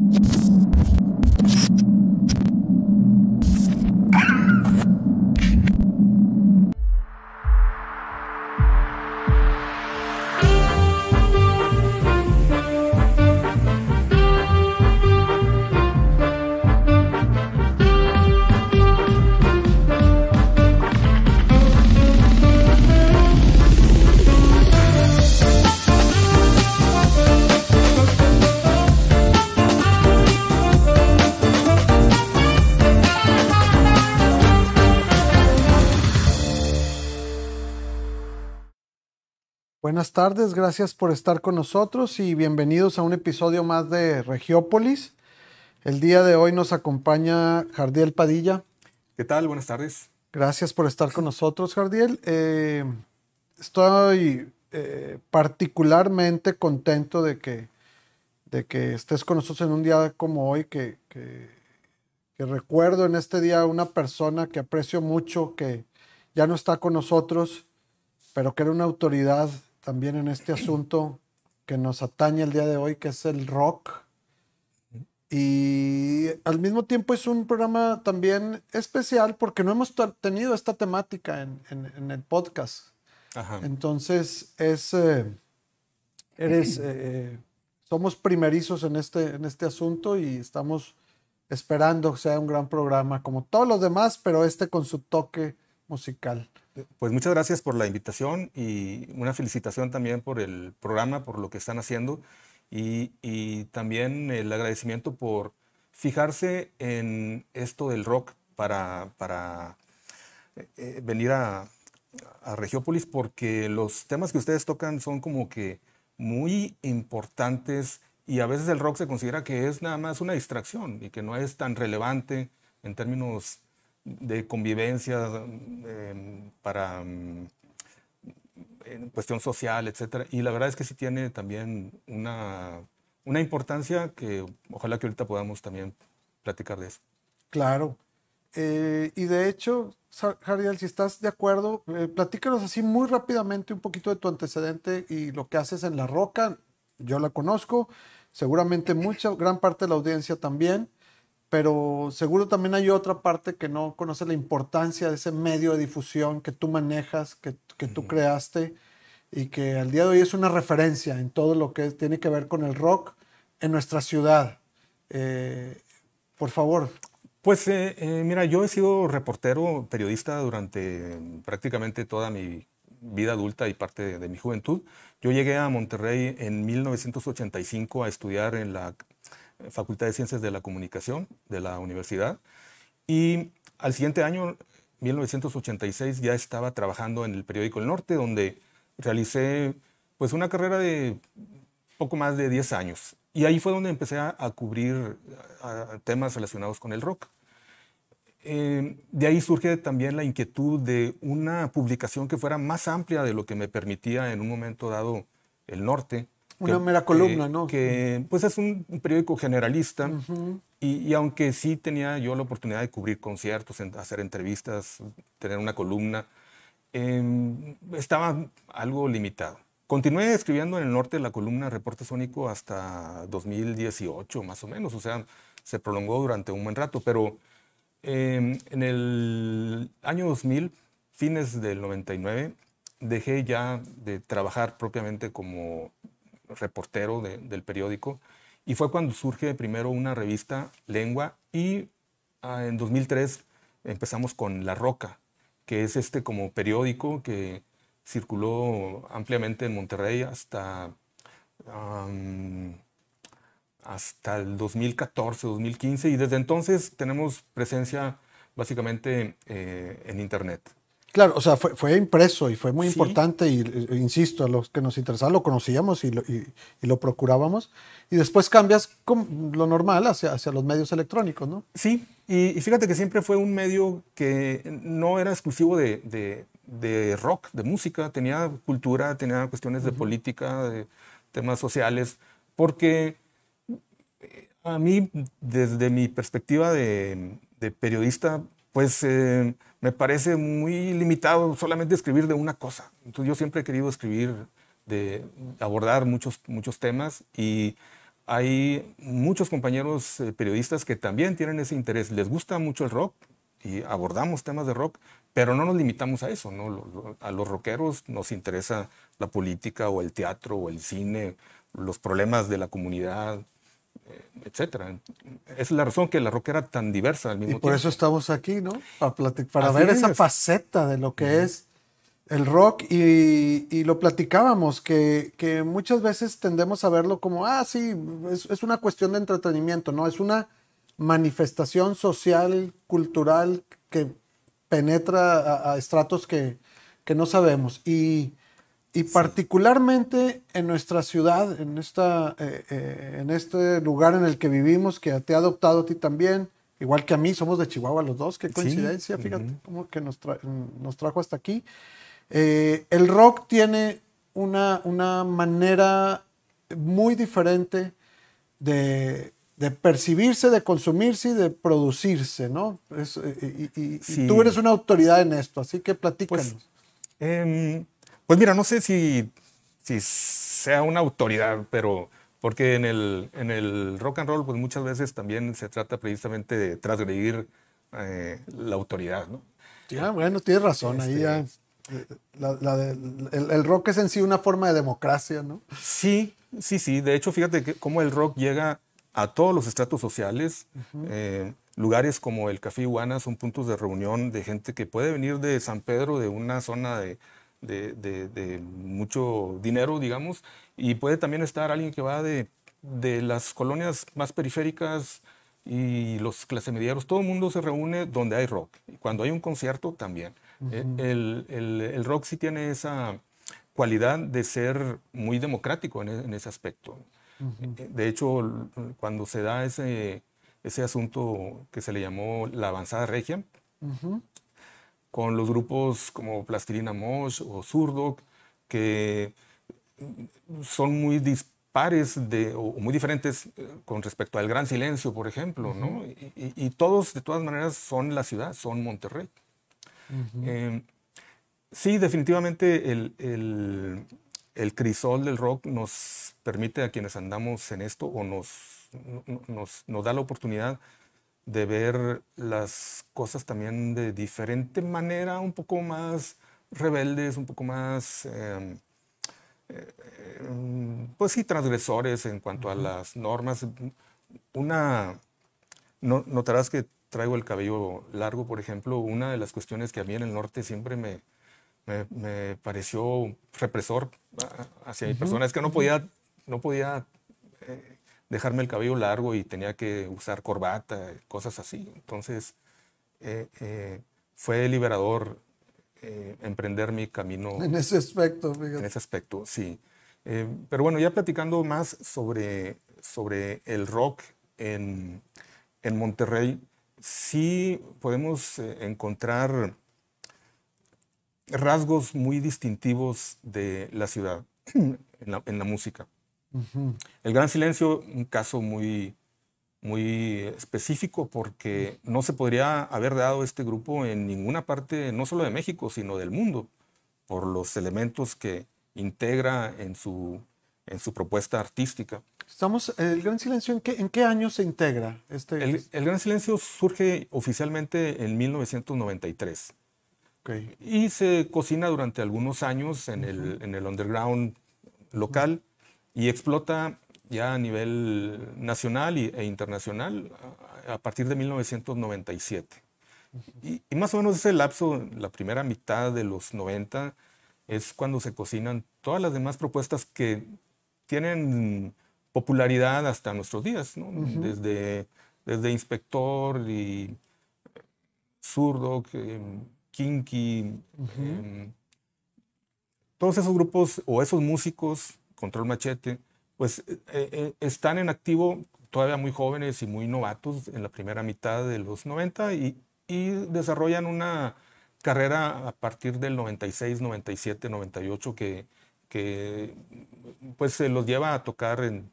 you Buenas tardes, gracias por estar con nosotros y bienvenidos a un episodio más de Regiópolis. El día de hoy nos acompaña Jardiel Padilla. ¿Qué tal? Buenas tardes. Gracias por estar con nosotros, Jardiel. Eh, estoy eh, particularmente contento de que, de que estés con nosotros en un día como hoy, que, que, que recuerdo en este día una persona que aprecio mucho, que ya no está con nosotros, pero que era una autoridad también en este asunto que nos atañe el día de hoy, que es el rock. Y al mismo tiempo es un programa también especial porque no hemos tenido esta temática en, en, el podcast. Entonces es, eh, eres, eh, eh, somos primerizos en este, en este asunto y estamos esperando que sea un gran programa como todos los demás, pero este con su toque musical. Pues muchas gracias por la invitación y una felicitación también por el programa, por lo que están haciendo. Y, también el agradecimiento por fijarse en esto del rock para, para eh, eh, venir a, a Regiópolis porque los temas que ustedes tocan son como que muy importantes y a veces el rock se considera que es nada más una distracción y que no es tan relevante en términos de convivencia em, para em, en cuestión social, etcétera. Y la verdad es que sí tiene también una, una importancia que ojalá que ahorita podamos también platicar de eso. Claro. Eh, y de hecho, Jariel, si estás de acuerdo, eh, platícanos así muy rápidamente un poquito de tu antecedente y lo que haces en La Roca. Yo la conozco, seguramente mucha, gran parte de la audiencia también pero seguro también hay otra parte que no conoce la importancia de ese medio de difusión que tú manejas, que, que tú creaste y que al día de hoy es una referencia en todo lo que tiene que ver con el rock en nuestra ciudad. Eh, por favor. Pues eh, eh, mira, yo he sido reportero, periodista durante prácticamente toda mi vida adulta y parte de, de mi juventud. Yo llegué a Monterrey en 1985 a estudiar en la Facultad de Ciencias de la Comunicación de la universidad. Y al siguiente año, 1986, ya estaba trabajando en el periódico El Norte, donde realicé pues una carrera de poco más de 10 años. Y ahí fue donde empecé a, cubrir temas relacionados con el rock. Eh, de ahí surge también la inquietud de una publicación que fuera más amplia de lo que me permitía en un momento dado el norte. Una mera columna, ¿no? Que pues es un, periódico generalista y, aunque sí tenía yo la oportunidad de cubrir conciertos, hacer entrevistas, tener una columna, em, estaba algo limitado. Continué escribiendo en el norte la columna Reporte Sónico hasta 2018, más o menos, o sea, se prolongó durante un buen rato, pero em, en el año 2000, fines del 99, dejé ya de trabajar propiamente como reportero del periódico. Y fue cuando surge primero una revista Lengua y ah, en 2003 empezamos con La Roca, que es este como periódico que circuló ampliamente en Monterrey hasta, hasta el 2014, 2015 y desde entonces tenemos presencia básicamente eh, en Internet. Claro, o sea, fue, impreso y fue muy importante y, e, insisto, a los que nos interesaba lo conocíamos y lo, y, lo procurábamos. Y después cambias lo normal hacia, hacia los medios electrónicos, ¿no? Sí, y, fíjate que siempre fue un medio que no era exclusivo de, de, rock, de música, tenía cultura, tenía cuestiones de política, de temas sociales, porque eh, a mí, desde mi perspectiva de, periodista, pues... Eh, me parece muy limitado solamente escribir de una cosa. Entonces yo siempre he querido escribir, de abordar muchos, muchos temas y hay muchos compañeros eh, periodistas que también tienen ese interés. Les gusta mucho el rock y abordamos temas de rock, pero no nos limitamos a eso. ¿no? A los rockeros nos interesa la política o el teatro o el cine, los problemas de la comunidad, etcétera. Es la razón que la rock era tan diversa al mismo tiempo. Y por eso estamos aquí, ¿no? Para, para ver esa faceta de lo que es el rock y, lo platicábamos, que, que, muchas veces tendemos a verlo como, ah, sí, es, una cuestión de entretenimiento, ¿no? Es una manifestación social, cultural, que penetra a, estratos que, que, no sabemos. Y, y particularmente en nuestra ciudad, en, esta, eh, eh, en este lugar en el que vivimos, que te ha adoptado a ti también, igual que a mí, somos de Chihuahua los dos, qué coincidencia, fíjate cómo que nos, nos trajo hasta aquí. Eh, el rock tiene una, una, manera muy diferente de, percibirse, de consumirse y de producirse, ¿no? Y, tú eres una autoridad en esto, así que platícanos. Pues, em, pues mira, no sé si, si, sea una autoridad, pero porque en el, en el rock and roll, pues muchas veces también se trata precisamente de transgredir eh, la autoridad, ¿no? Ya, bueno, tienes razón, ahí ya este, el, rock es en sí una forma de democracia, ¿no? Sí, sí, sí. De hecho, fíjate que cómo el rock llega a todos los estratos sociales. Eh, lugares como el Café Iguana son puntos de reunión de gente que puede venir de San Pedro, de una zona de, de, mucho dinero, digamos, y puede también estar alguien que va de, las colonias más periféricas y los clase medieros. Todo el mundo se reúne donde hay rock. Y cuando hay un concierto, también. Eh, el, el, rock sí tiene esa cualidad de ser muy democrático en, e, ese aspecto. Eh, de hecho, cuando se da ese, ese asunto que se le llamó la avanzada regia, con los grupos como Plastilina Mosh o Zurdo, que son muy dispares de, o muy diferentes eh, con respecto al Gran Silencio, por ejemplo, ¿no? y, y, todos, de todas maneras, son la ciudad, son Monterrey. Em, sí, definitivamente el, crisol del rock nos permite a quienes andamos en esto o nos, nos, da la oportunidad de ver las cosas también de diferente manera, un poco más rebeldes, un poco más, em, em, pues sí, transgresores en cuanto a las normas. Una, no, notarás que traigo el cabello largo, por ejemplo, una de las cuestiones que a mí en el norte siempre me, me, pareció represor ah, hacia mi persona es que no podía, no podía eh, dejarme el cabello largo y tenía que usar corbata, cosas así. Entonces, eh, eh, fue liberador emprender mi camino. En ese aspecto, fíjate. En ese aspecto, sí. pero bueno, ya platicando más sobre, sobre el rock en, en Monterrey, sí podemos eh, encontrar rasgos muy distintivos de la ciudad en la, música. El Gran Silencio, un caso muy, muy específico porque no se podría haber dado este grupo en ninguna parte, no solo de México, sino del mundo, por los elementos que integra en su, en su propuesta artística. Estamos, el Gran Silencio, ¿en qué, en qué año se integra? Este, el, el, Gran Silencio surge oficialmente en 1993. Okay. Y se cocina durante algunos años en, el, en el underground local y explota ya a nivel nacional e internacional a, partir de 1997. Y, y, más o menos ese lapso, la primera mitad de los 90, es cuando se cocinan todas las demás propuestas que tienen popularidad hasta nuestros días, desde, desde Inspector y Zurdo, Kinky, em, todos esos grupos o esos músicos, Control Machete, pues eh, eh, están en activo todavía muy jóvenes y muy novatos en la primera mitad de los 90 y, y desarrollan una carrera a partir del 96, 97, 98 que que pues se los lleva a tocar en,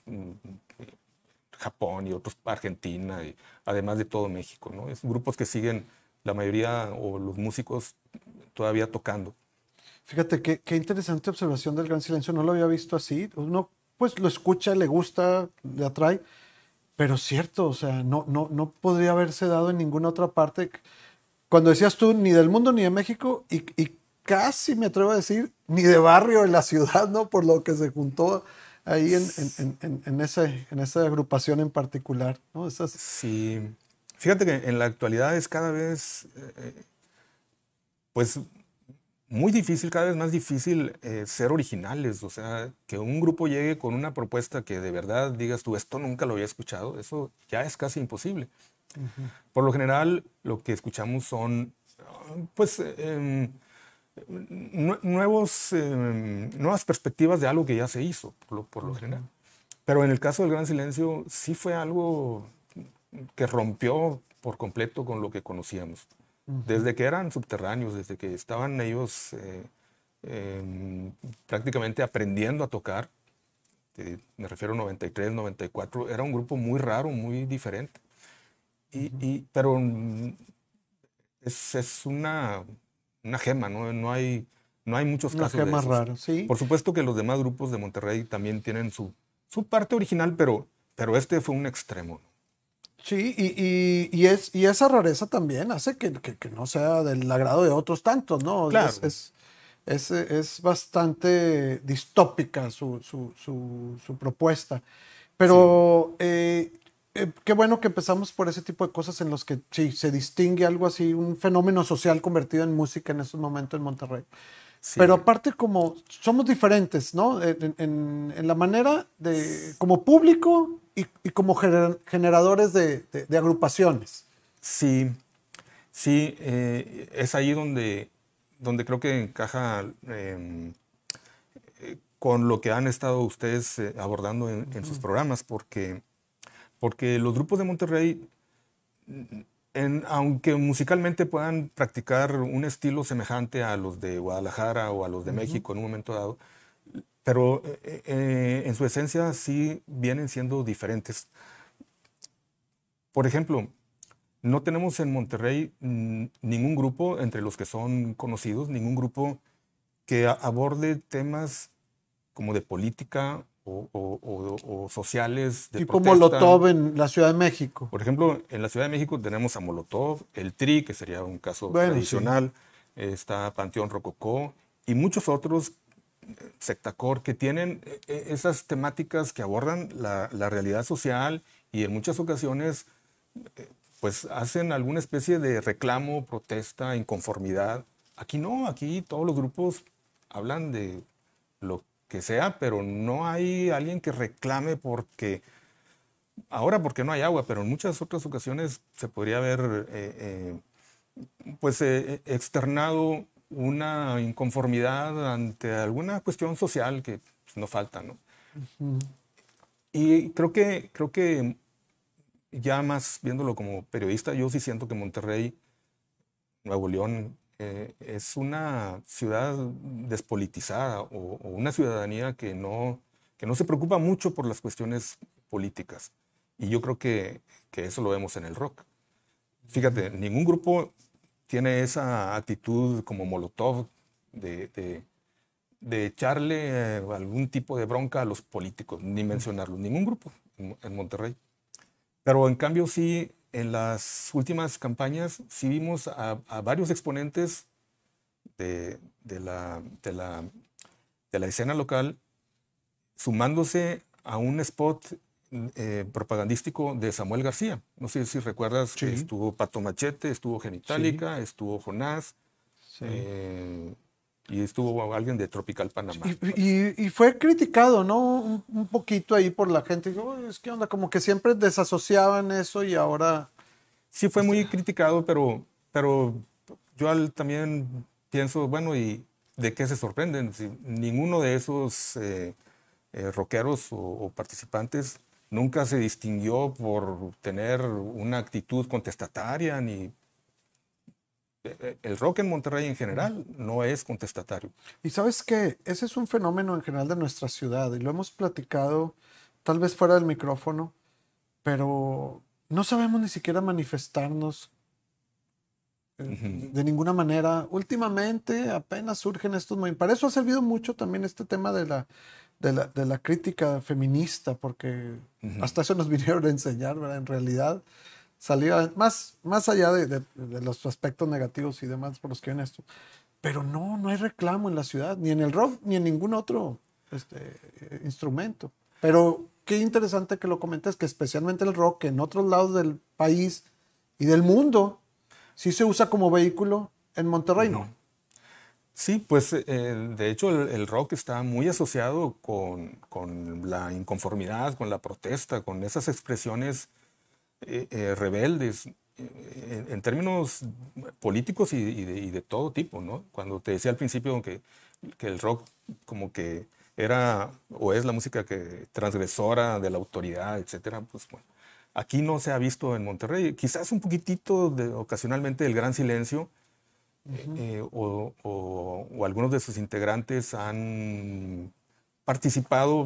Japón y otros, Argentina, y, además de todo México, ¿no? Es grupos que siguen la mayoría o los músicos todavía tocando. Fíjate qué, qué interesante observación del Gran Silencio, no lo había visto así. Uno pues lo escucha, le gusta, le atrae. Pero cierto, o sea, no, no, no podría haberse dado en ninguna otra parte. Cuando decías tú, ni del mundo ni de México, y, y casi me atrevo a decir, ni de barrio en la ciudad, ¿no? Por lo que se juntó ahí en, en, en, en esa agrupación en particular, ¿no? Sí. Fíjate que en la actualidad es cada vez, eh, pues, muy difícil, cada vez más difícil eh, ser originales. O sea, que un grupo llegue con una propuesta que de verdad digas tú, esto nunca lo había escuchado, eso ya es casi imposible. Por lo general, lo que escuchamos son, pues, em, nuevos, em, nuevas perspectivas de algo que ya se hizo, por lo, por lo general. Pero en el caso del Gran Silencio, sí fue algo que rompió por completo con lo que conocíamos. Desde que eran subterráneos, desde que estaban ellos eh, em, prácticamente aprendiendo a tocar, eh, me refiero a 93, 94, era un grupo muy raro, muy diferente. Y, y, pero es, es una, una, gema, ¿no? No hay, no hay muchos Una casos gema de esos. sí. Por supuesto que los demás grupos de Monterrey también tienen su, su parte original, pero, pero este fue un extremo. Sí, y, y, y, es, y esa rareza también hace que, que, que, no sea del agrado de otros tantos, ¿no? Claro. Es, es, es, es bastante distópica su, su, su, su propuesta. Pero sí. eh, eh, qué bueno que empezamos por ese tipo de cosas en los que sí, se distingue algo así, un fenómeno social convertido en música en estos momentos en Monterrey. Sí. Pero aparte como somos diferentes, ¿no? En, en, en la manera de, como público y, y como gener, generadores de, de, de, agrupaciones. Sí, sí, eh, es ahí donde, donde creo que encaja eh, con lo que han estado ustedes eh, abordando en, en, sus programas, porque, porque los grupos de Monterrey en, aunque musicalmente puedan practicar un estilo semejante a los de Guadalajara o a los de uh -huh. México en un momento dado, pero eh, eh, en su esencia sí vienen siendo diferentes. Por ejemplo, no tenemos en Monterrey ningún grupo, entre los que son conocidos, ningún grupo que aborde temas como de política o, o, o, o sociales. De tipo protesta. Molotov en la Ciudad de México. Por ejemplo, en la Ciudad de México tenemos a Molotov, el TRI, que sería un caso bueno, tradicional, sí. está Panteón Rococó y muchos otros, Sectacor, que tienen esas temáticas que abordan la, la realidad social y en muchas ocasiones pues hacen alguna especie de reclamo, protesta, inconformidad. Aquí no, aquí todos los grupos hablan de lo que sea, pero no hay alguien que reclame porque, ahora porque no hay agua, pero en muchas otras ocasiones se podría haber eh, eh, pues eh, externado una inconformidad ante alguna cuestión social que pues, no falta, ¿no? Uh -huh. Y creo que, creo que ya más viéndolo como periodista, yo sí siento que Monterrey, Nuevo León, eh, es una ciudad despolitizada o, o, una ciudadanía que no, que no se preocupa mucho por las cuestiones políticas. Y yo creo que, que eso lo vemos en el rock. Fíjate, ningún grupo tiene esa actitud como Molotov de, de, de echarle eh, algún tipo de bronca a los políticos, ni mencionarlo, ningún grupo en, en Monterrey. Pero en cambio sí, en las últimas campañas sí vimos a, a varios exponentes de, de, la, de, la, de, la, escena local sumándose a un spot eh, propagandístico de Samuel García. No sé si recuerdas sí. estuvo Pato Machete, estuvo Genitalica, sí. estuvo Jonás. Sí. Eh, y estuvo alguien de Tropical Panamá. Y, y, y fue criticado, ¿no? Un, un, poquito ahí por la gente. Digo, es que onda, como que siempre desasociaban eso y ahora... Sí, fue muy criticado, pero, pero yo al, también pienso, bueno, ¿y de qué se sorprenden? Si ninguno de esos eh, eh, rockeros o, o, participantes nunca se distinguió por tener una actitud contestataria ni el rock en Monterrey en general no es contestatario. Y sabes qué, ese es un fenómeno en general de nuestra ciudad y lo hemos platicado tal vez fuera del micrófono, pero no sabemos ni siquiera manifestarnos uh -huh. de ninguna manera. Últimamente apenas surgen estos movimientos. Para eso ha servido mucho también este tema de la, de la, de la crítica feminista, porque hasta eso nos vinieron a enseñar, ¿verdad? En realidad, salía más, más allá de, de, los aspectos negativos y demás por los que ven esto. Pero no, no hay reclamo en la ciudad, ni en el rock, ni en ningún otro este, instrumento. Pero qué interesante que lo comentes, que especialmente el rock, que en otros lados del país y del mundo, sí se usa como vehículo, en Monterrey no. Sí, pues eh, de hecho el, rock está muy asociado con, con, la inconformidad, con la protesta, con esas expresiones eh, eh, rebeldes en, términos políticos y, de, todo tipo, ¿no? Cuando te decía al principio que, que el rock como que era o es la música que transgresora de la autoridad, etcétera, pues bueno, aquí no se ha visto en Monterrey. Quizás un poquitito de, ocasionalmente el gran silencio, eh, o, algunos de sus integrantes han participado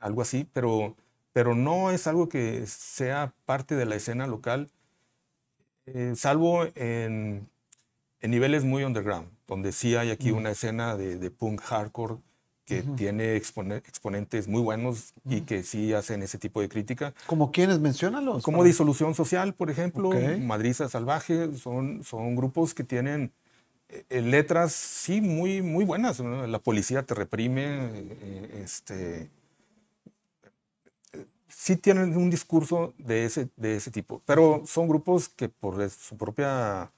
algo así, pero, pero no es algo que sea parte de la escena local, eh, salvo en, en, niveles muy underground, donde sí hay aquí una escena de, de punk hardcore que tiene exponentes muy buenos y que sí hacen ese tipo de crítica. ¿Como quiénes? Menciónalos. Como Disolución Social, por ejemplo, Madriza Salvaje, son, son grupos que tienen letras, sí, muy, muy buenas. La policía te reprime, eh, este, sí tienen un discurso de ese, de ese tipo, pero son grupos que por su propia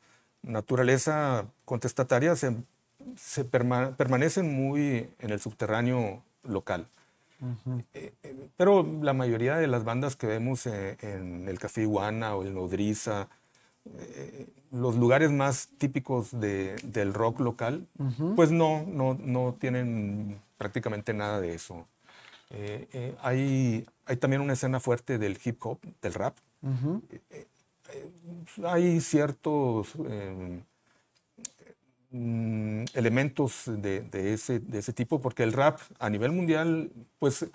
naturaleza contestataria se se permanecen muy en el subterráneo local. Eh, eh, pero la mayoría de las bandas que vemos eh, en el Café Iguana o en Nodriza, los lugares más típicos del rock local, pues no, no, no, tienen prácticamente nada de eso. hay, hay también una escena fuerte del hip hop, del rap. hay ciertos Mm, elementos de, ese, de ese tipo, porque el rap a nivel mundial, pues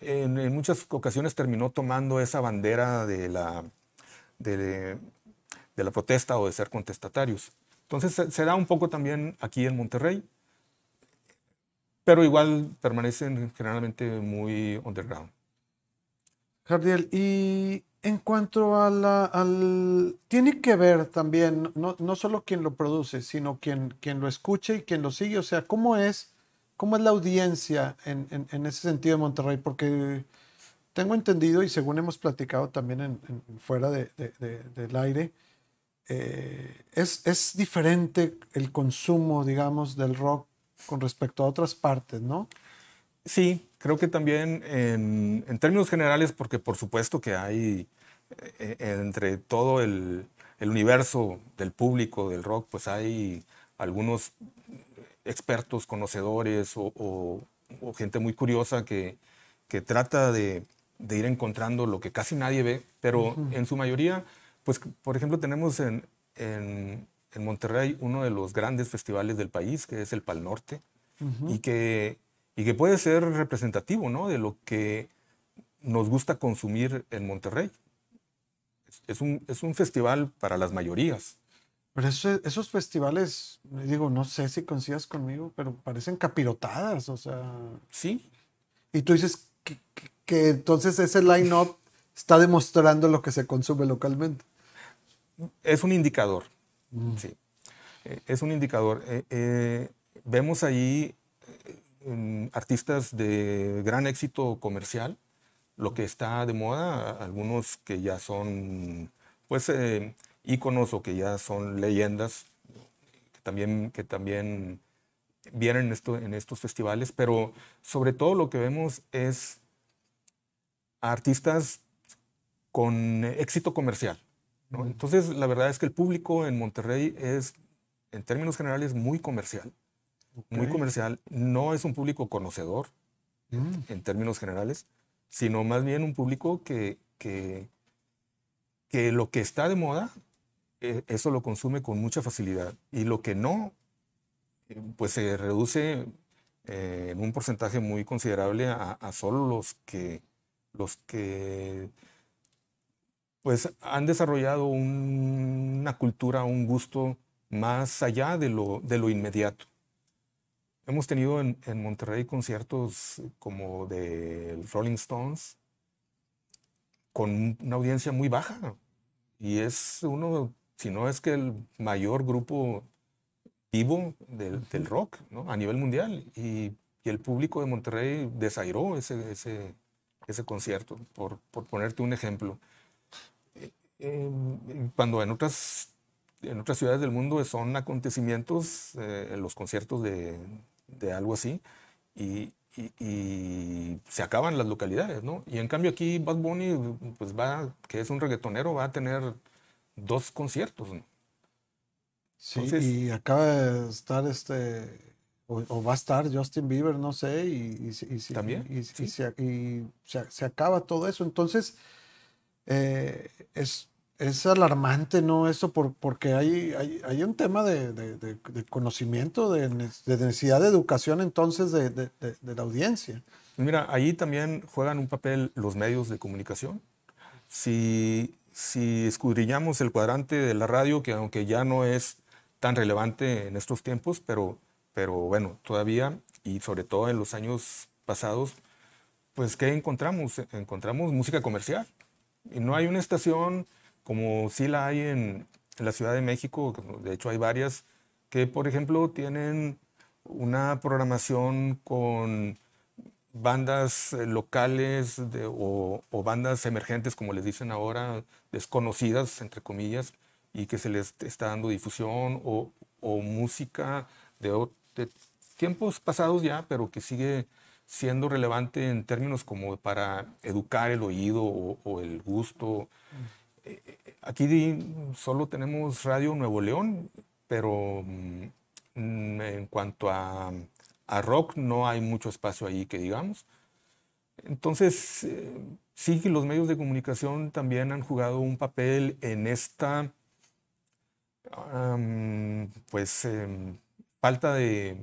en, muchas ocasiones terminó tomando esa bandera de la, de, la protesta o de ser contestatarios. Entonces se, da un poco también aquí en Monterrey, pero igual permanecen generalmente muy underground. Jardiel, y en cuanto a la, al... Tiene que ver también, no, no solo quien lo produce, sino quien, quien lo escucha y quien lo sigue. O sea, ¿cómo es, cómo es la audiencia en, en, ese sentido de Monterrey? Porque tengo entendido y según hemos platicado también en, fuera de, del aire, eh, es, es diferente el consumo, digamos, del rock con respecto a otras partes, ¿no? Sí, creo que también en, en, términos generales, porque por supuesto que hay eh, entre todo el, el, universo del público del rock, pues hay algunos expertos, conocedores o, o, gente muy curiosa que, que trata de, de, ir encontrando lo que casi nadie ve, pero en su mayoría, pues por ejemplo tenemos en, en, en, Monterrey uno de los grandes festivales del país, que es el Pal Norte, y que y que puede ser representativo ¿no? de lo que nos gusta consumir en Monterrey. Es un, es un festival para las mayorías. Pero esos festivales, digo, no sé si coincidas conmigo, pero parecen capirotadas, o sea. Sí. Y tú dices que, que, entonces ese line-up está demostrando lo que se consume localmente. Es un indicador, mm. sí. Eh, es un indicador. Eh, eh, vemos ahí artistas de gran éxito comercial, lo que está de moda, algunos que ya son pues eh, íconos o que ya son leyendas, que también, que también vienen esto, en estos festivales, pero sobre todo lo que vemos es artistas con éxito comercial. Entonces, la verdad es que el público en Monterrey es, en términos generales, muy comercial muy comercial, no es un público conocedor mm. en términos generales, sino más bien un público que, que, que lo que está de moda, eh, eso lo consume con mucha facilidad. Y lo que no, eh, pues se reduce eh, en un porcentaje muy considerable a, a solo los que, los que pues han desarrollado una cultura, un gusto más allá de lo, de lo inmediato. hemos tenido en, en, Monterrey conciertos como de Rolling Stones con una audiencia muy baja. Y es uno, si no es que el mayor grupo vivo del, del rock ¿no? a nivel mundial. Y, y, el público de Monterrey desairó ese, ese, ese concierto, por, por ponerte un ejemplo. Eh, cuando en otras, en otras ciudades del mundo son acontecimientos, eh, los conciertos de, de, algo así, y, y, se acaban las localidades, ¿no? Y en cambio aquí Bad Bunny, pues va, que es un reggaetonero, va a tener dos conciertos, ¿no? Sí, y acaba de estar este, o, va a estar Justin Bieber, no sé, y, y, ¿También? y, se, se, acaba todo eso. Entonces, eh, es, es alarmante, ¿no? Eso por, porque hay, hay, hay un tema de, de, de conocimiento, de, necesidad de educación entonces de, la audiencia. Mira, ahí también juegan un papel los medios de comunicación. Si, si escudriñamos el cuadrante de la radio, que aunque ya no es tan relevante en estos tiempos, pero, pero bueno, todavía y sobre todo en los años pasados, pues ¿qué encontramos? Encontramos música comercial. Y no hay una estación como sí la hay en, la Ciudad de México, de hecho hay varias, que por ejemplo tienen una programación con bandas eh, locales de, o, bandas emergentes, como les dicen ahora, desconocidas, entre comillas, y que se les está dando difusión o, o música de, de, tiempos pasados ya, pero que sigue siendo relevante en términos como para educar el oído o, o el gusto. Eh, eh, aquí solo tenemos Radio Nuevo León, pero mm, en cuanto a, a, rock no hay mucho espacio ahí que digamos. Entonces, eh, sí que los medios de comunicación también han jugado un papel en esta pues em, falta de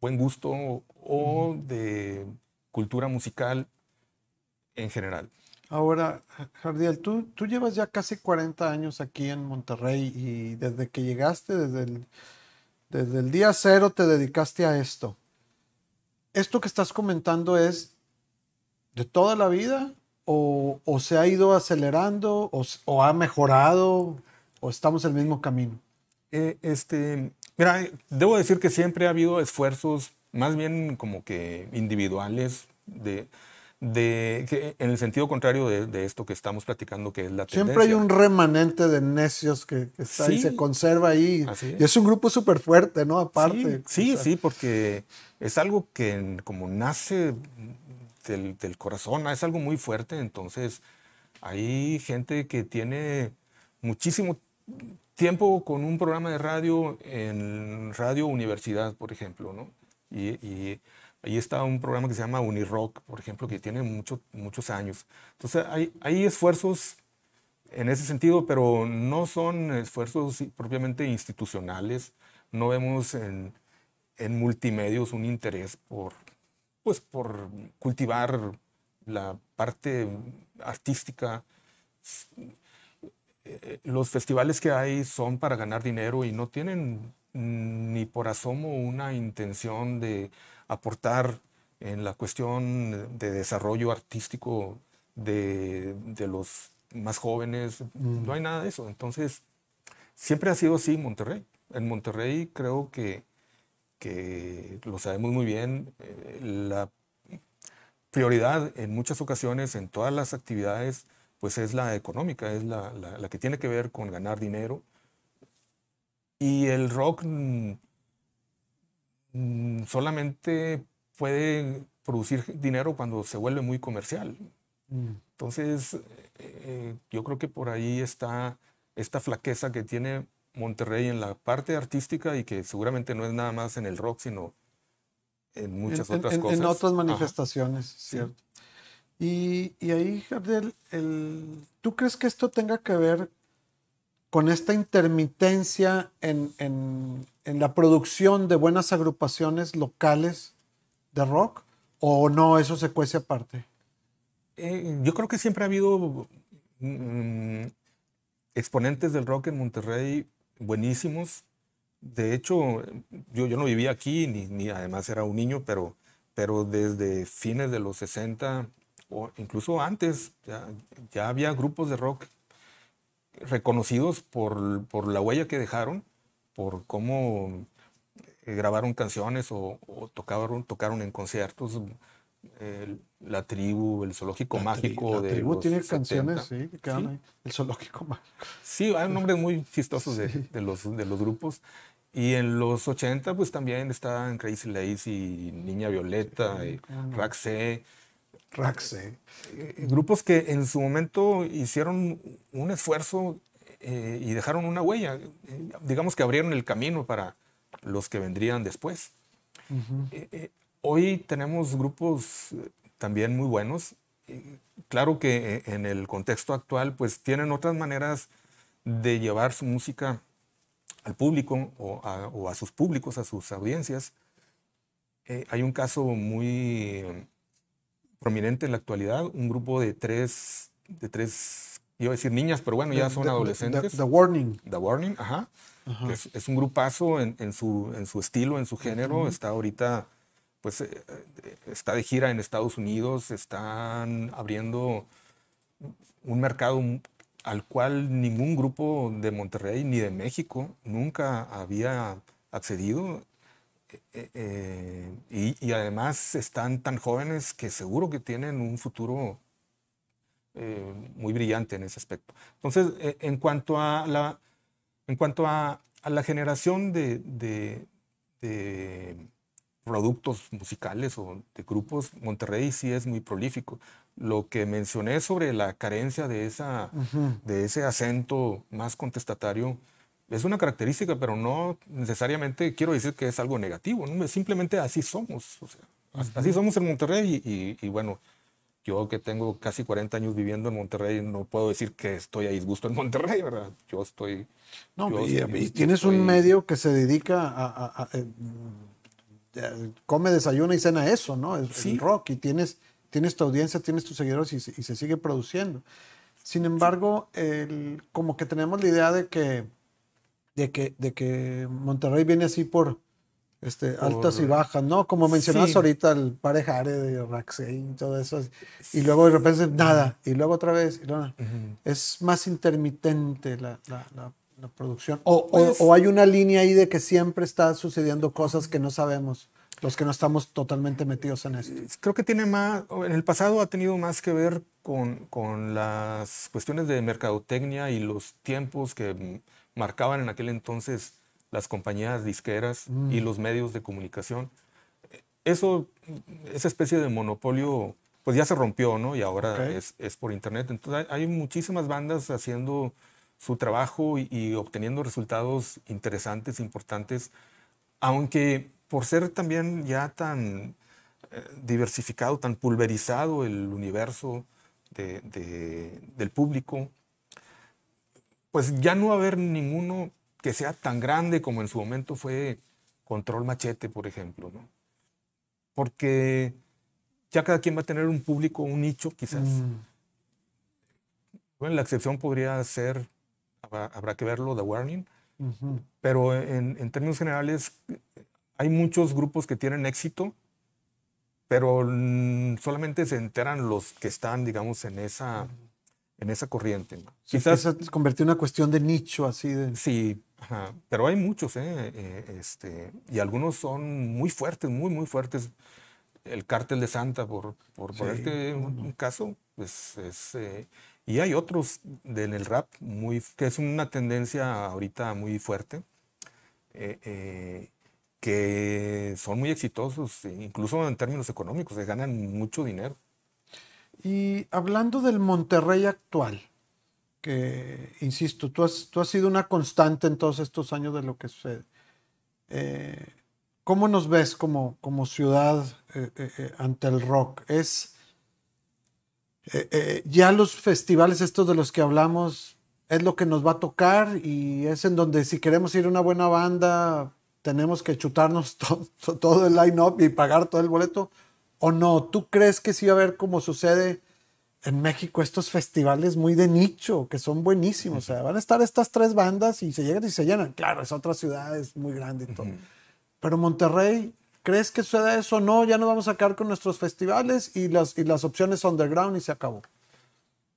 buen gusto o de cultura musical en general. Ahora, Jardiel, tú, tú llevas ya casi 40 años aquí en Monterrey y desde que llegaste, desde el, desde el día cero te dedicaste a esto. ¿Esto que estás comentando es de toda la vida o, o se ha ido acelerando o, o ha mejorado? o estamos en el mismo camino? Eh, este, mira, debo decir que siempre ha habido esfuerzos más bien como que individuales de, de que en el sentido contrario de, de, esto que estamos platicando que es la tendencia. Siempre hay un remanente de necios que, está y se conserva ahí. Y es un grupo súper fuerte, ¿no? Aparte. Sí, sí, porque es algo que como nace del, del corazón, es algo muy fuerte, entonces hay gente que tiene muchísimo tiempo con un programa de radio en Radio Universidad, por ejemplo, ¿no? Y, ahí está un programa que se llama Unirock, por ejemplo, que tiene mucho, muchos años. Entonces, hay, hay esfuerzos en ese sentido, pero no son esfuerzos propiamente institucionales. No vemos en, en multimedios un interés por, pues, por cultivar la parte artística eh, los festivales que hay son para ganar dinero y no tienen ni por asomo una intención de aportar en la cuestión de desarrollo artístico de, de los más jóvenes. No hay nada de eso. Entonces, siempre ha sido así Monterrey. En Monterrey creo que, que lo sabemos muy bien, eh, la prioridad en muchas ocasiones en todas las actividades pues es la económica, es la, la, que tiene que ver con ganar dinero. Y el rock mm, mm, solamente puede producir dinero cuando se vuelve muy comercial. Mm. Entonces, eh, yo creo que por ahí está esta flaqueza que tiene Monterrey en la parte artística y que seguramente no es nada más en el rock, sino en muchas otras cosas. En otras manifestaciones, ¿cierto? Y, ahí, Jardel, ¿tú crees que esto tenga que ver con esta intermitencia en, la producción de buenas agrupaciones locales de rock? ¿O no, eso se cuece aparte? Eh, yo creo que siempre ha habido mm, exponentes del rock en Monterrey buenísimos, de hecho, yo, no vivía aquí, ni, además era un niño, pero, desde fines de los 60 o incluso antes ya había grupos de rock reconocidos por, por, la huella que dejaron, por cómo eh, grabaron canciones o, tocaron, tocaron en conciertos. la tribu, el zoológico mágico. La tribu tiene canciones, sí, que quedan ahí. El zoológico mágico. Sí, hay nombres muy chistosos de, de, los, de los grupos. Y en los 80, pues también estaban Crazy Lazy, Niña Violeta, sí, Raxé. Raxé. Eh, grupos que en su momento hicieron un esfuerzo eh, y dejaron una huella. Eh, digamos que abrieron el camino para los que vendrían después. hoy tenemos grupos también muy buenos. claro que en el contexto actual, pues tienen otras maneras de llevar su música al público o a, sus públicos, a sus audiencias. Eh, hay un caso muy prominente en la actualidad, un grupo de tres, de tres, iba a decir niñas, pero bueno, ya son adolescentes. The, Warning. The Warning, ajá. Es, un grupazo en, su, en su estilo, en su género. Está ahorita, pues, eh, está de gira en Estados Unidos, están abriendo un mercado al cual ningún grupo de Monterrey ni de México nunca había accedido. Eh, eh, y, además están tan jóvenes que seguro que tienen un futuro eh, muy brillante en ese aspecto. Entonces, en cuanto a la, en cuanto a, la generación de, de productos musicales o de grupos, Monterrey sí es muy prolífico lo que mencioné sobre la carencia de, esa, de ese acento más contestatario es una característica, pero no necesariamente quiero decir que es algo negativo, simplemente así somos. Así somos en Monterrey y, bueno, yo que tengo casi 40 años viviendo en Monterrey, no puedo decir que estoy a disgusto en Monterrey, ¿verdad? Yo estoy... No, y, tienes un medio que se dedica a... Eh, come, desayuna y cena eso, ¿no? El, el rock y tienes tienes tu audiencia, tienes tus seguidores y, se sigue produciendo. Sin embargo, como que tenemos la idea de que, de que, de que Monterrey viene así por, este, altas y bajas, ¿no? Como mencionabas ahorita, el parejare de Raxey y todo eso. Y luego de repente nada, y luego otra vez. Es más intermitente la, producción. Pues o, hay una línea ahí de que siempre está sucediendo cosas que no sabemos los que no estamos totalmente metidos en esto. Creo que tiene más, en el pasado ha tenido más que ver con, con las cuestiones de mercadotecnia y los tiempos que marcaban en aquel entonces las compañías disqueras mm. y los medios de comunicación. Eso, esa especie de monopolio, pues ya se rompió, ¿no? Y ahora es, es, por internet. Entonces hay, muchísimas bandas haciendo su trabajo y, y obteniendo resultados interesantes, importantes, aunque por ser también ya tan eh, diversificado, tan pulverizado el universo del público, pues ya no va a haber ninguno que sea tan grande como en su momento fue Control Machete, por ejemplo, ¿no? Porque ya cada quien va a tener un público, un nicho, quizás. Mm. Bueno, la excepción podría ser, habrá, que verlo, The Warning, pero en, en, términos generales, hay muchos grupos que tienen éxito, pero solamente se enteran los que están, digamos, en esa, en esa corriente. Quizás se convirtió en una cuestión de nicho, así de... Sí, pero hay muchos, ¿eh? ¿eh? este, y algunos son muy fuertes, muy, muy fuertes. El cártel de Santa, por, por ponerte un, caso, pues es... Eh, y hay otros en el rap, muy, que es una tendencia ahorita muy fuerte. Eh, que son muy exitosos, incluso en términos económicos, se ganan mucho dinero. Y hablando del Monterrey actual, que, insisto, tú has, tú has sido una constante en todos estos años de lo que sucede. Eh, ¿Cómo nos ves como, como ciudad eh, eh, ante el rock? ¿Es ya los festivales estos de los que hablamos es lo que nos va a tocar y es en donde si queremos ir a una buena banda tenemos que chutarnos todo el line-up y pagar todo el boleto? ¿O no? ¿Tú crees que sí va a haber como sucede en México estos festivales muy de nicho, que son buenísimos. O sea, van a estar estas tres bandas y se llegan y se llenan. Claro, es otra ciudad, es muy grande y todo. Pero Monterrey, ¿crees que suceda eso? No, ya no vamos a sacar con nuestros festivales y las, y las opciones underground y se acabó.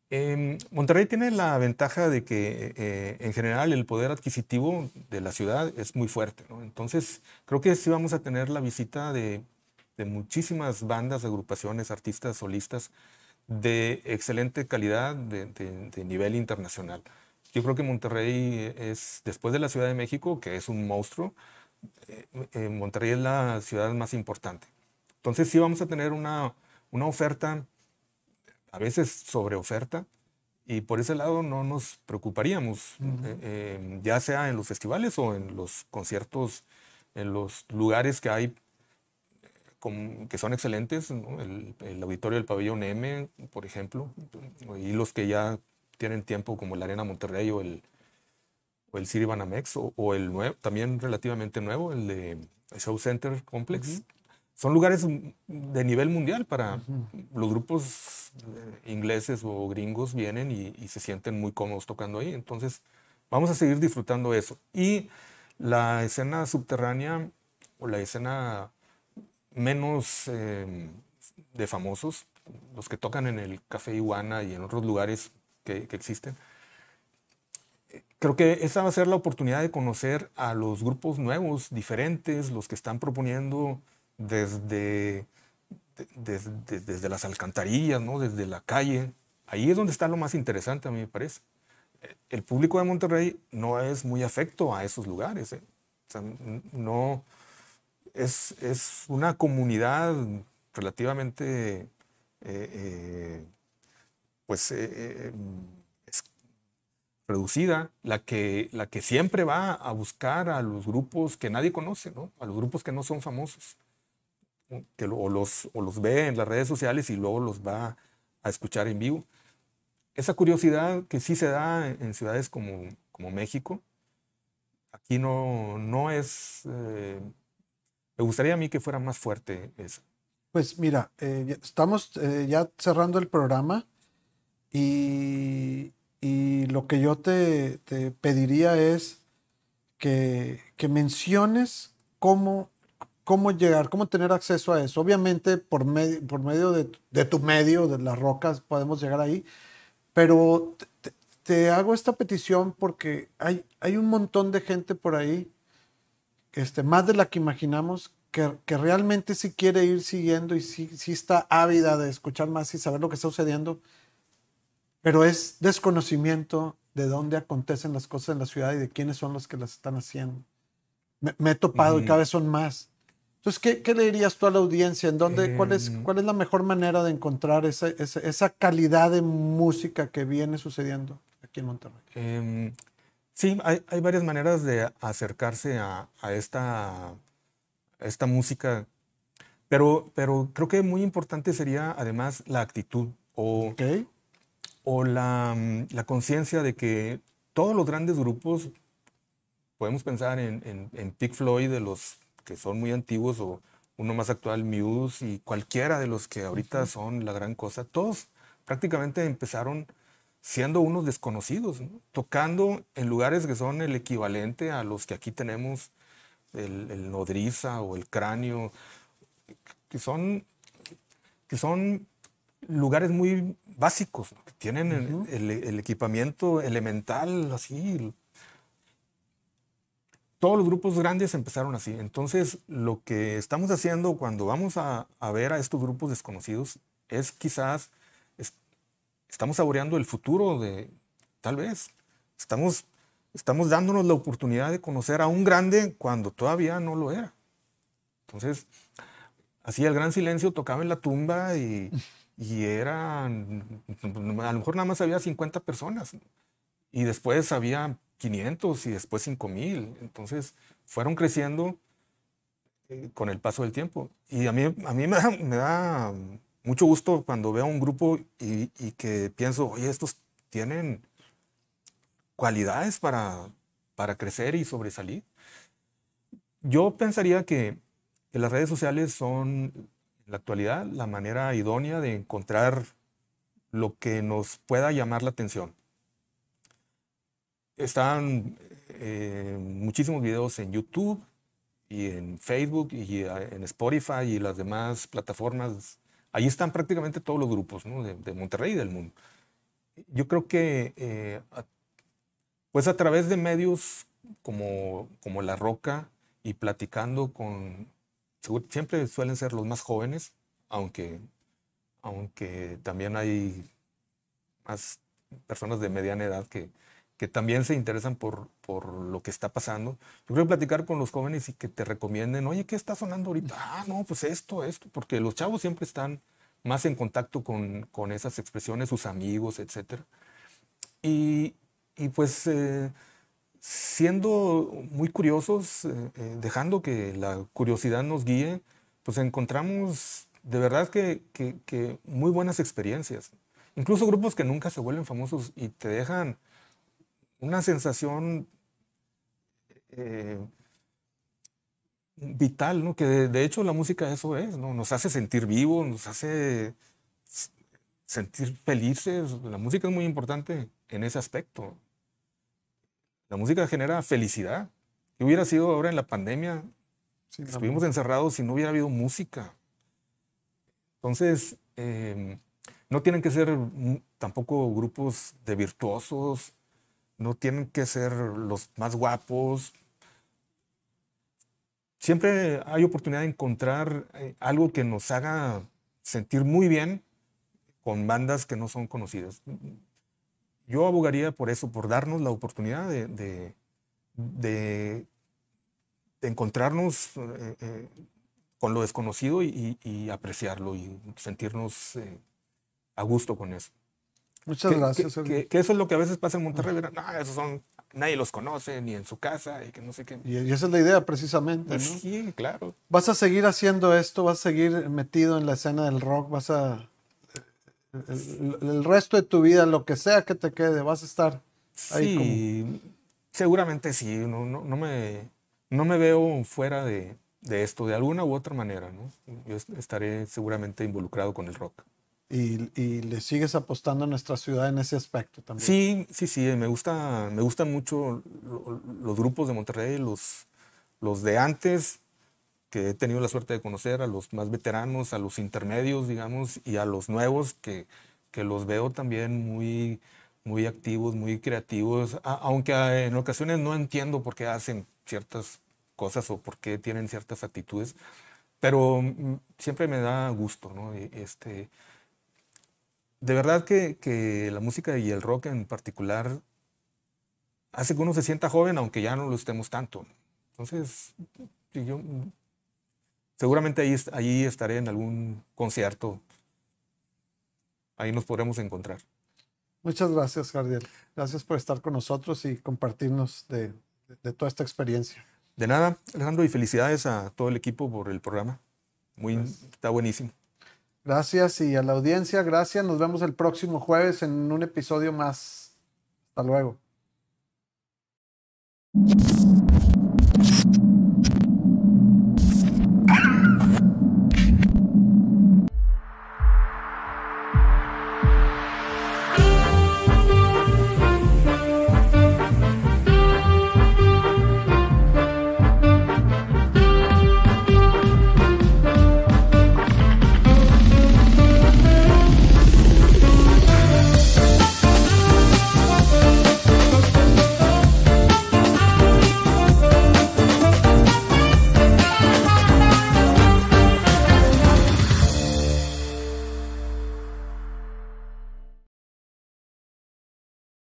Em, Monterrey tiene la ventaja de que eh, en general el poder adquisitivo de la ciudad es muy fuerte. Entonces, creo que sí vamos a tener la visita de, de muchísimas bandas, agrupaciones, artistas, solistas de excelente calidad, de, nivel internacional. Yo creo que Monterrey es, después de la Ciudad de México, que es un monstruo, eh, eh, Monterrey es la ciudad más importante. Entonces sí vamos a tener una, una oferta, a veces sobre oferta, y por ese lado no nos preocuparíamos, eh, ya sea en los festivales o en los conciertos, en los lugares que hay que son excelentes, el, auditorio del pabellón M, por ejemplo, y los que ya tienen tiempo como el Arena Monterrey o el, o el City Banamex, o, el nuevo, también relativamente nuevo, el de Show Center Complex. Son lugares de nivel mundial para los grupos eh, ingleses o gringos vienen y, y, se sienten muy cómodos tocando ahí. Entonces, vamos a seguir disfrutando eso. Y la escena subterránea o la escena menos em, de famosos, los que tocan en el Café Iguana y en otros lugares que, existen. Creo que esa va a ser la oportunidad de conocer a los grupos nuevos, diferentes, los que están proponiendo desde, desde, desde las alcantarillas, ¿no? desde la calle. Ahí es donde está lo más interesante, a mí me parece. El público de Monterrey no es muy afecto a esos lugares. ¿eh? no, es, una comunidad relativamente, eh, eh, pues, eh, reducida, la que, la que siempre va a buscar a los grupos que nadie conoce, ¿no? a los grupos que no son famosos, que o, los, o los ve en las redes sociales y luego los va a escuchar en vivo. Esa curiosidad que sí se da en ciudades como, como México, aquí no, no es me gustaría a mí que fuera más fuerte eso. Pues mira, eh, estamos eh, ya cerrando el programa y, lo que yo te, pediría es que, menciones cómo, cómo llegar, cómo tener acceso a eso. Obviamente por, por medio de, tu medio, de las rocas, podemos llegar ahí, pero te, hago esta petición porque hay, hay un montón de gente por ahí este, más de la que imaginamos, que, realmente sí quiere ir siguiendo y sí, sí está ávida de escuchar más y saber lo que está sucediendo, pero es desconocimiento de dónde acontecen las cosas en la ciudad y de quiénes son los que las están haciendo. Me, he topado y cada vez son más. Entonces, ¿qué, ¿qué, le dirías tú a la audiencia? ¿En dónde, cuál, es, em. ¿Cuál es la mejor manera de encontrar esa, esa, calidad de música que viene sucediendo aquí en Monterrey? Em, Sí, hay, varias maneras de acercarse a, esta, esta música, pero, pero creo que muy importante sería además la actitud o, o la, la conciencia de que todos los grandes grupos, podemos pensar en, en, en Pink Floyd, de los que son muy antiguos, o uno más actual, Muse, y cualquiera de los que ahorita son la gran cosa, todos prácticamente empezaron siendo unos desconocidos, tocando en lugares que son el equivalente a los que aquí tenemos, el, nodriza o el cráneo, que son, que son lugares muy básicos, que tienen el, equipamiento elemental así. Todos los grupos grandes empezaron así. Entonces, lo que estamos haciendo cuando vamos a, a ver a estos grupos desconocidos es quizás estamos saboreando el futuro de, tal vez, estamos, estamos dándonos la oportunidad de conocer a un grande cuando todavía no lo era. Entonces, así el gran silencio tocaba en la tumba y, y eran, a lo mejor nada más había 50 personas y después había 500 y después 5000. Entonces, fueron creciendo eh, con el paso del tiempo. Y a mí, a mí me da mucho gusto cuando veo un grupo y, que pienso, oye, estos tienen cualidades para, para crecer y sobresalir. Yo pensaría que, las redes sociales son en la actualidad la manera idónea de encontrar lo que nos pueda llamar la atención. Están eh, muchísimos videos en YouTube y en Facebook y eh, en Spotify y las demás plataformas. Ahí están prácticamente todos los grupos de, Monterrey y del mundo. Yo creo que eh, pues a través de medios como, como La Roca y platicando con, siempre suelen ser los más jóvenes, aunque, aunque también hay más personas de mediana edad que, que también se interesan por, por lo que está pasando. Yo creo platicar con los jóvenes y que te recomienden, oye, ¿qué está sonando ahorita? Ah, no, pues esto, esto, porque los chavos siempre están más en contacto con, con esas expresiones, sus amigos, etc. Y, y pues eh, siendo muy curiosos, eh, eh, dejando que la curiosidad nos guíe, pues encontramos de verdad que, que, que muy buenas experiencias. Incluso grupos que nunca se vuelven famosos y te dejan una sensación eh, vital, ¿no? Que de, hecho la música eso es, ¿no? Nos hace sentir vivos, nos hace sentir felices. La música es muy importante en ese aspecto. La música genera felicidad. ¿Qué hubiera sido ahora en la pandemia? Estuvimos encerrados y no hubiera habido música. Entonces, em, no tienen que ser tampoco grupos de virtuosos no tienen que ser los más guapos. Siempre hay oportunidad de encontrar eh, algo que nos haga sentir muy bien con bandas que no son conocidas. Yo abogaría por eso, por darnos la oportunidad de, encontrarnos eh, eh, con lo desconocido y, apreciarlo y sentirnos a gusto con eso. Muchas gracias. Que, eso es lo que a veces pasa en Monterrey. No, esos son, nadie los conoce, ni en su casa, y que no sé qué. Y, esa es la idea, precisamente. Pues sí, claro. ¿Vas a seguir haciendo esto? ¿Vas a seguir metido en la escena del rock? ¿Vas a. El, resto de tu vida, lo que sea que te quede, vas a estar ahí sí, seguramente sí. No, no, no, me, no me veo fuera de, de esto de alguna u otra manera. ¿no? Yo estaré seguramente involucrado con el rock. Y, le sigues apostando a nuestra ciudad en ese aspecto también. Sí, sí, sí, me, gusta, me gustan mucho los grupos de Monterrey, los, los de antes, que he tenido la suerte de conocer, a los más veteranos, a los intermedios, digamos, y a los nuevos, que, que los veo también muy, muy activos, muy creativos, aunque en ocasiones no entiendo por qué hacen ciertas cosas o por qué tienen ciertas actitudes, pero mm, siempre me da gusto, ¿no? Este, de verdad que, la música y el rock en particular hace que uno se sienta joven, aunque ya no lo estemos tanto. Entonces, yo seguramente ahí, ahí estaré en algún concierto. Ahí nos podremos encontrar. Muchas gracias, Jardiel. Gracias por estar con nosotros y compartirnos de, de toda esta experiencia. De nada, Alejandro, y felicidades a todo el equipo por el programa. Muy, está buenísimo. Gracias y a la audiencia, gracias. Nos vemos el próximo jueves en un episodio más. Hasta luego.